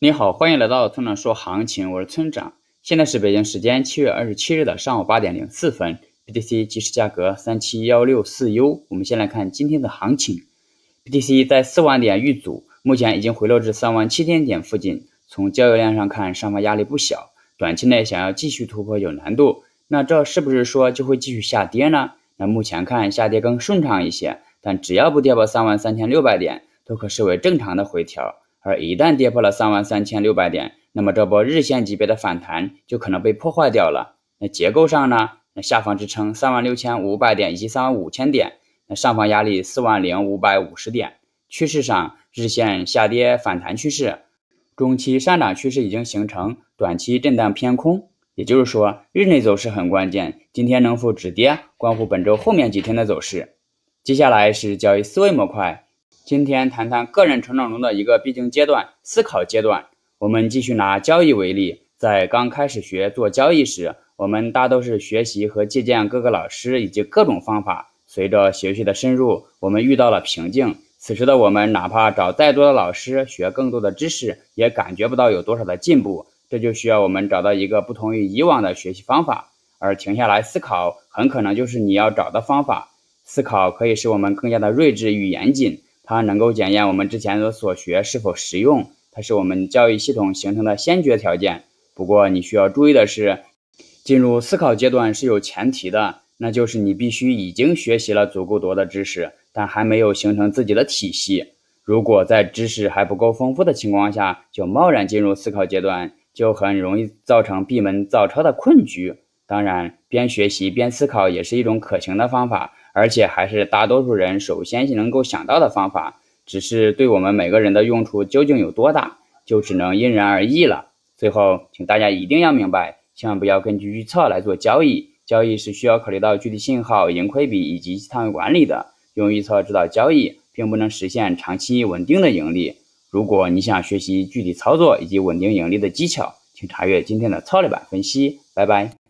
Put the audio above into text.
你好，欢迎来到村长说行情，我是村长。现在是北京时间七月二十七日的上午八点零四分，BTC 即时价格三七幺六四 U。我们先来看今天的行情，BTC 在四万点遇阻，目前已经回落至三万七千点附近。从交易量上看，上方压力不小，短期内想要继续突破有难度。那这是不是说就会继续下跌呢？那目前看下跌更顺畅一些，但只要不跌破三万三千六百点，都可视为正常的回调。而一旦跌破了三万三千六百点，那么这波日线级别的反弹就可能被破坏掉了。那结构上呢？那下方支撑三万六千五百点以及三万五千点，那上方压力四万零五百五十点。趋势上，日线下跌反弹趋势，中期上涨趋势已经形成，短期震荡偏空。也就是说，日内走势很关键，今天能否止跌，关乎本周后面几天的走势。接下来是交易思维模块。今天谈谈个人成长中的一个必经阶段——思考阶段。我们继续拿交易为例，在刚开始学做交易时，我们大都是学习和借鉴各个老师以及各种方法。随着学习的深入，我们遇到了瓶颈。此时的我们，哪怕找再多的老师学更多的知识，也感觉不到有多少的进步。这就需要我们找到一个不同于以往的学习方法，而停下来思考，很可能就是你要找的方法。思考可以使我们更加的睿智与严谨。它能够检验我们之前的所学是否实用，它是我们教育系统形成的先决条件。不过你需要注意的是，进入思考阶段是有前提的，那就是你必须已经学习了足够多的知识，但还没有形成自己的体系。如果在知识还不够丰富的情况下就贸然进入思考阶段，就很容易造成闭门造车的困局。当然，边学习边思考也是一种可行的方法。而且还是大多数人首先能够想到的方法，只是对我们每个人的用处究竟有多大，就只能因人而异了。最后，请大家一定要明白，千万不要根据预测来做交易，交易是需要考虑到具体信号、盈亏比以及仓位管理的。用预测指导交易，并不能实现长期稳定的盈利。如果你想学习具体操作以及稳定盈利的技巧，请查阅今天的操作版分析。拜拜。